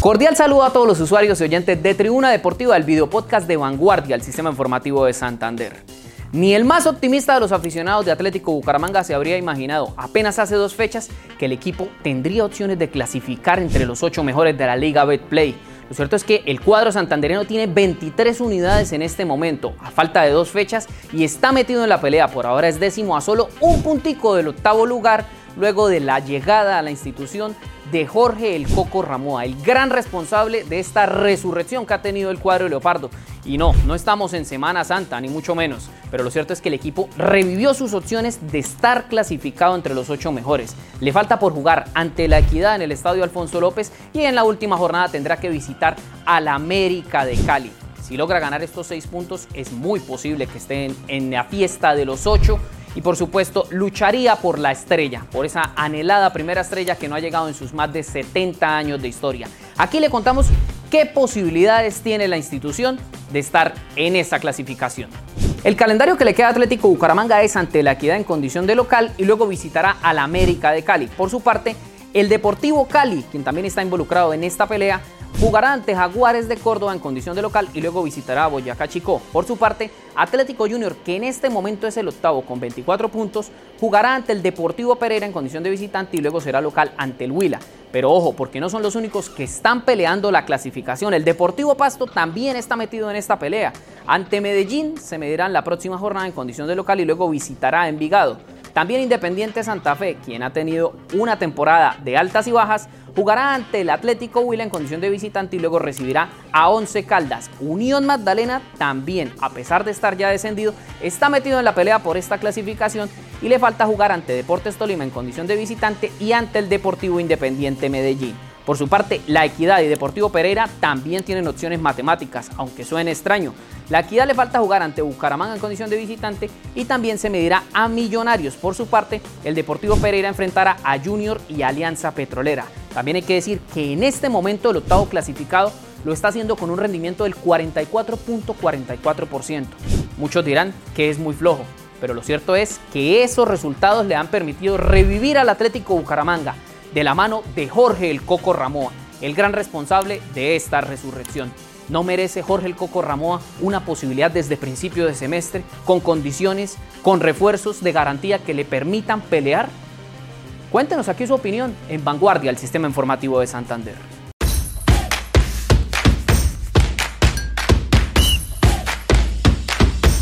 Cordial saludo a todos los usuarios y oyentes de Tribuna Deportiva, el video podcast de Vanguardia, el sistema informativo de Santander. Ni el más optimista de los aficionados de Atlético Bucaramanga se habría imaginado apenas hace dos fechas que el equipo tendría opciones de clasificar entre los ocho mejores de la Liga Betplay. Lo cierto es que el cuadro santandereano tiene 23 unidades en este momento, a falta de dos fechas, y está metido en la pelea. Por ahora es décimo a solo un puntico del octavo lugar luego de la llegada a la institución de Jorge el Coco Ramoa, el gran responsable de esta resurrección que ha tenido el cuadro de Leopardo. Y no, no estamos en Semana Santa, ni mucho menos, pero lo cierto es que el equipo revivió sus opciones de estar clasificado entre los ocho mejores. Le falta por jugar ante la Equidad en el Estadio Alfonso López y en la última jornada tendrá que visitar al América de Cali. Si logra ganar estos seis puntos, es muy posible que estén en la fiesta de los ocho y por supuesto lucharía por la estrella, por esa anhelada primera estrella que no ha llegado en sus más de 70 años de historia. Aquí le contamos qué posibilidades tiene la institución de estar en esa clasificación. El calendario que le queda a Atlético Bucaramanga es ante la equidad en condición de local y luego visitará al América de Cali. Por su parte, el Deportivo Cali, quien también está involucrado en esta pelea, Jugará ante Jaguares de Córdoba en condición de local y luego visitará a Boyacá Chico. Por su parte, Atlético Junior, que en este momento es el octavo con 24 puntos, jugará ante el Deportivo Pereira en condición de visitante y luego será local ante el Huila. Pero ojo, porque no son los únicos que están peleando la clasificación. El Deportivo Pasto también está metido en esta pelea. Ante Medellín se medirán la próxima jornada en condición de local y luego visitará a Envigado. También Independiente Santa Fe, quien ha tenido una temporada de altas y bajas, jugará ante el Atlético Huila en condición de visitante y luego recibirá a Once Caldas. Unión Magdalena también, a pesar de estar ya descendido, está metido en la pelea por esta clasificación y le falta jugar ante Deportes Tolima en condición de visitante y ante el Deportivo Independiente Medellín. Por su parte, La Equidad y Deportivo Pereira también tienen opciones matemáticas, aunque suene extraño. La Equidad le falta jugar ante Bucaramanga en condición de visitante y también se medirá a Millonarios. Por su parte, el Deportivo Pereira enfrentará a Junior y Alianza Petrolera. También hay que decir que en este momento el octavo clasificado lo está haciendo con un rendimiento del 44.44%. Muchos dirán que es muy flojo, pero lo cierto es que esos resultados le han permitido revivir al Atlético Bucaramanga de la mano de Jorge el Coco Ramoa, el gran responsable de esta resurrección. ¿No merece Jorge el Coco Ramoa una posibilidad desde principio de semestre, con condiciones, con refuerzos de garantía que le permitan pelear? Cuéntenos aquí su opinión en Vanguardia, el sistema informativo de Santander.